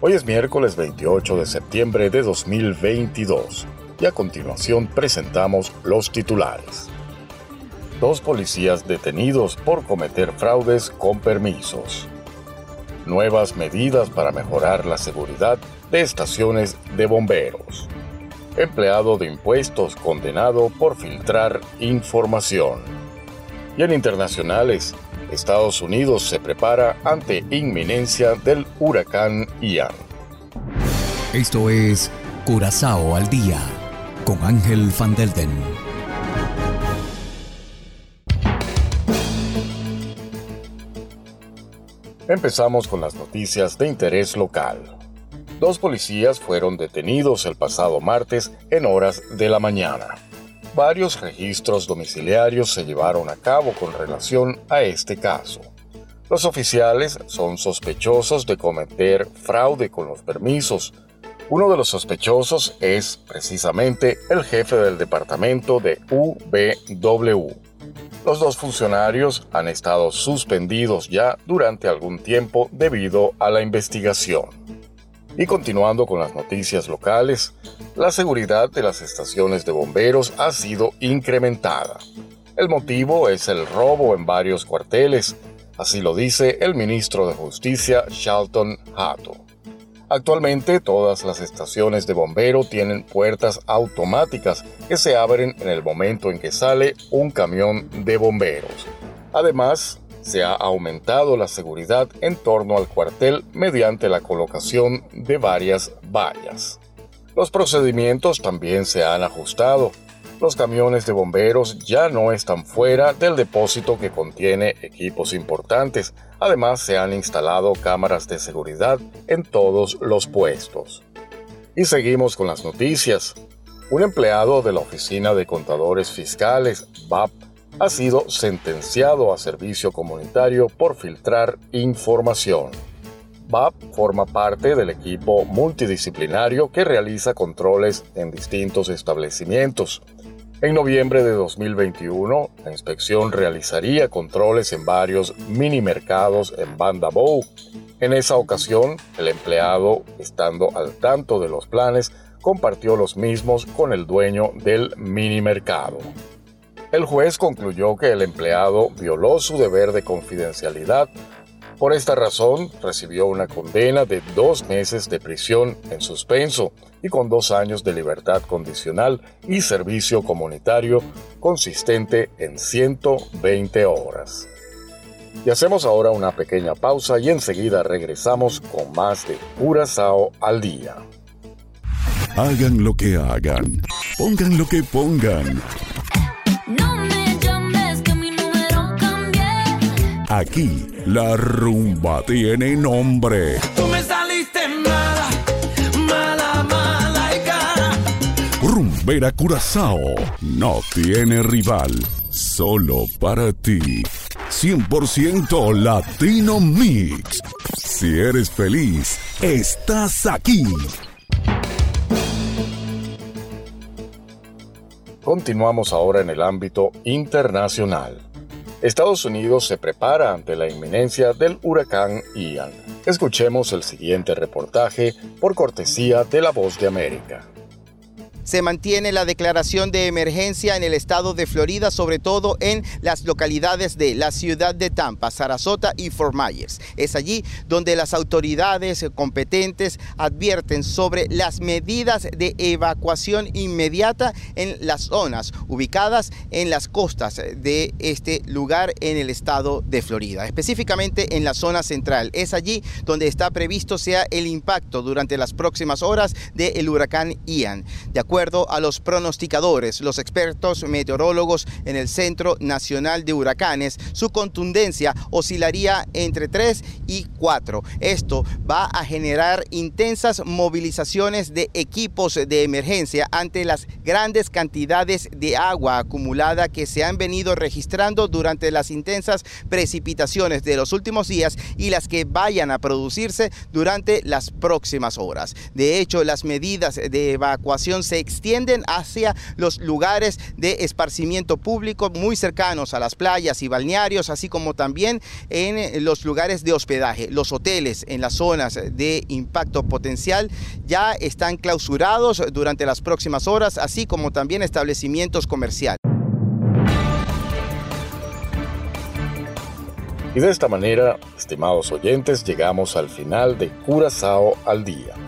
Hoy es miércoles 28 de septiembre de 2022 y a continuación presentamos los titulares. Dos policías detenidos por cometer fraudes con permisos. Nuevas medidas para mejorar la seguridad de estaciones de bomberos. Empleado de impuestos condenado por filtrar información. Y en internacionales, Estados Unidos se prepara ante inminencia del huracán Ian. Esto es Curazao al día con Ángel Van Delden. Empezamos con las noticias de interés local. Dos policías fueron detenidos el pasado martes en horas de la mañana varios registros domiciliarios se llevaron a cabo con relación a este caso. Los oficiales son sospechosos de cometer fraude con los permisos. Uno de los sospechosos es precisamente el jefe del departamento de UBW. Los dos funcionarios han estado suspendidos ya durante algún tiempo debido a la investigación. Y continuando con las noticias locales, la seguridad de las estaciones de bomberos ha sido incrementada. El motivo es el robo en varios cuarteles, así lo dice el ministro de Justicia Charlton Hato. Actualmente todas las estaciones de bombero tienen puertas automáticas que se abren en el momento en que sale un camión de bomberos. Además, se ha aumentado la seguridad en torno al cuartel mediante la colocación de varias vallas. Los procedimientos también se han ajustado. Los camiones de bomberos ya no están fuera del depósito que contiene equipos importantes. Además, se han instalado cámaras de seguridad en todos los puestos. Y seguimos con las noticias. Un empleado de la Oficina de Contadores Fiscales, BAP, ha sido sentenciado a servicio comunitario por filtrar información. BAP forma parte del equipo multidisciplinario que realiza controles en distintos establecimientos. En noviembre de 2021, la inspección realizaría controles en varios mini mercados en Banda Bow. En esa ocasión, el empleado, estando al tanto de los planes, compartió los mismos con el dueño del mini mercado. El juez concluyó que el empleado violó su deber de confidencialidad. Por esta razón, recibió una condena de dos meses de prisión en suspenso y con dos años de libertad condicional y servicio comunitario consistente en 120 horas. Y hacemos ahora una pequeña pausa y enseguida regresamos con más de Curazao al día. Hagan lo que hagan, pongan lo que pongan. Aquí la rumba tiene nombre. Tú me saliste mala, mala, mala y cara. Rumbera Curazao no tiene rival, solo para ti. 100% Latino Mix. Si eres feliz, estás aquí. Continuamos ahora en el ámbito internacional. Estados Unidos se prepara ante la inminencia del huracán Ian. Escuchemos el siguiente reportaje por cortesía de La Voz de América se mantiene la declaración de emergencia en el estado de Florida, sobre todo en las localidades de la ciudad de Tampa, Sarasota y Fort Myers. Es allí donde las autoridades competentes advierten sobre las medidas de evacuación inmediata en las zonas ubicadas en las costas de este lugar en el estado de Florida, específicamente en la zona central. Es allí donde está previsto sea el impacto durante las próximas horas del huracán Ian. De acuerdo a los pronosticadores, los expertos meteorólogos en el Centro Nacional de Huracanes, su contundencia oscilaría entre 3 y 4. Esto va a generar intensas movilizaciones de equipos de emergencia ante las grandes cantidades de agua acumulada que se han venido registrando durante las intensas precipitaciones de los últimos días y las que vayan a producirse durante las próximas horas. De hecho, las medidas de evacuación se extienden hacia los lugares de esparcimiento público muy cercanos a las playas y balnearios, así como también en los lugares de hospedaje. Los hoteles en las zonas de impacto potencial ya están clausurados durante las próximas horas, así como también establecimientos comerciales. Y de esta manera, estimados oyentes, llegamos al final de Curazao al día.